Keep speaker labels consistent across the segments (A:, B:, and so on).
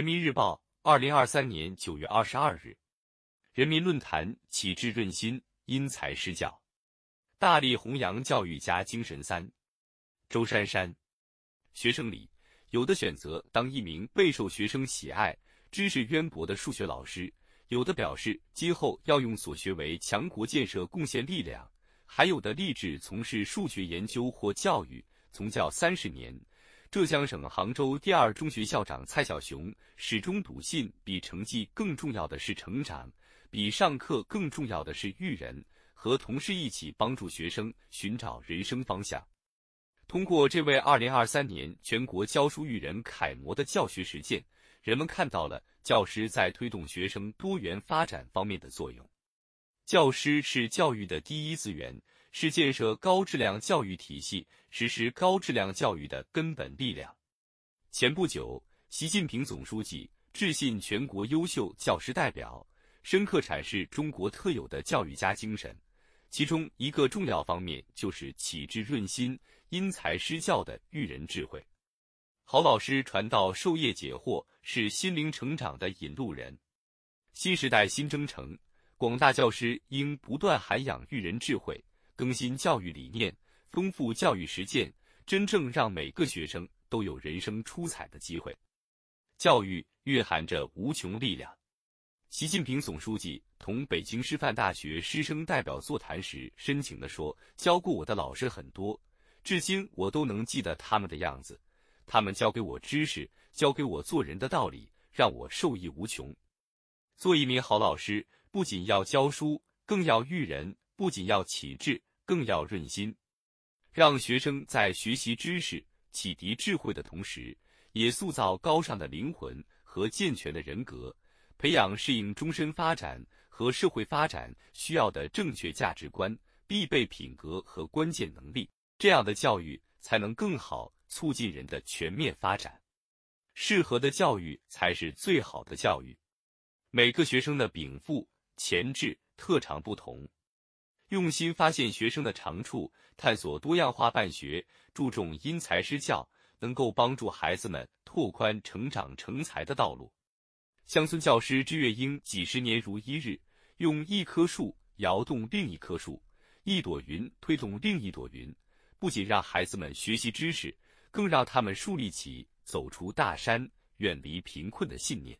A: 人民日报，二零二三年九月二十二日。人民论坛：启智润心，因材施教，大力弘扬教育家精神。三，周珊珊。学生里，有的选择当一名备受学生喜爱、知识渊博的数学老师，有的表示今后要用所学为强国建设贡献力量，还有的立志从事数学研究或教育，从教三十年。浙江省杭州第二中学校长蔡小雄始终笃信，比成绩更重要的是成长，比上课更重要的是育人。和同事一起帮助学生寻找人生方向。通过这位2023年全国教书育人楷模的教学实践，人们看到了教师在推动学生多元发展方面的作用。教师是教育的第一资源。是建设高质量教育体系、实施高质量教育的根本力量。前不久，习近平总书记致信全国优秀教师代表，深刻阐释中国特有的教育家精神，其中一个重要方面就是启智润心、因材施教的育人智慧。好老师传道授业解惑，是心灵成长的引路人。新时代新征程，广大教师应不断涵养育人智慧。更新教育理念，丰富教育实践，真正让每个学生都有人生出彩的机会。教育蕴含着无穷力量。习近平总书记同北京师范大学师生代表座谈时深情地说：“教过我的老师很多，至今我都能记得他们的样子。他们教给我知识，教给我做人的道理，让我受益无穷。做一名好老师，不仅要教书，更要育人；不仅要启智。”更要润心，让学生在学习知识、启迪智慧的同时，也塑造高尚的灵魂和健全的人格，培养适应终身发展和社会发展需要的正确价值观、必备品格和关键能力。这样的教育才能更好促进人的全面发展。适合的教育才是最好的教育。每个学生的禀赋、潜质、特长不同。用心发现学生的长处，探索多样化办学，注重因材施教，能够帮助孩子们拓宽成长成才的道路。乡村教师支月英几十年如一日，用一棵树摇动另一棵树，一朵云推动另一朵云，不仅让孩子们学习知识，更让他们树立起走出大山、远离贫困的信念。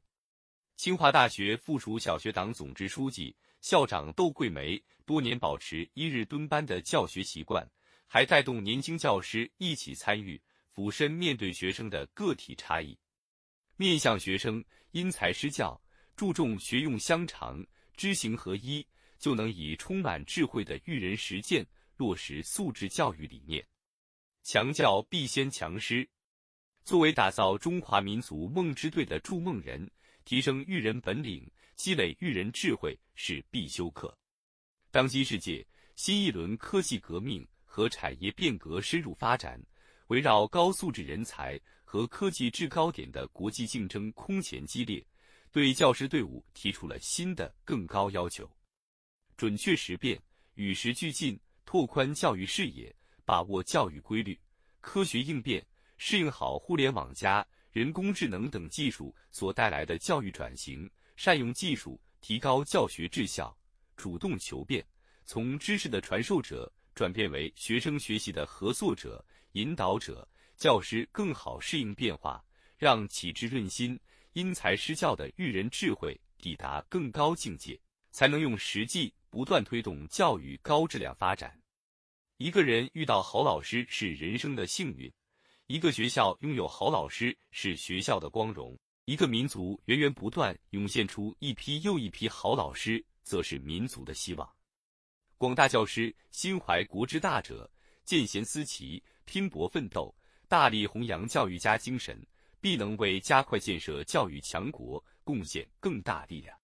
A: 清华大学附属小学党总支书记。校长窦桂梅多年保持一日蹲班的教学习惯，还带动年轻教师一起参与，俯身面对学生的个体差异，面向学生因材施教，注重学用相长、知行合一，就能以充满智慧的育人实践落实素质教育理念。强教必先强师，作为打造中华民族梦之队的筑梦人，提升育人本领。积累育人智慧是必修课。当今世界，新一轮科技革命和产业变革深入发展，围绕高素质人才和科技制高点的国际竞争空前激烈，对教师队伍提出了新的更高要求：准确识变、与时俱进，拓宽教育视野，把握教育规律，科学应变，适应好互联网加、人工智能等技术所带来的教育转型。善用技术，提高教学质效；主动求变，从知识的传授者转变为学生学习的合作者、引导者。教师更好适应变化，让启智润心、因材施教的育人智慧抵达更高境界，才能用实际不断推动教育高质量发展。一个人遇到好老师是人生的幸运，一个学校拥有好老师是学校的光荣。一个民族源源不断涌现出一批又一批好老师，则是民族的希望。广大教师心怀国之大者，见贤思齐，拼搏奋斗，大力弘扬教育家精神，必能为加快建设教育强国贡献更大力量。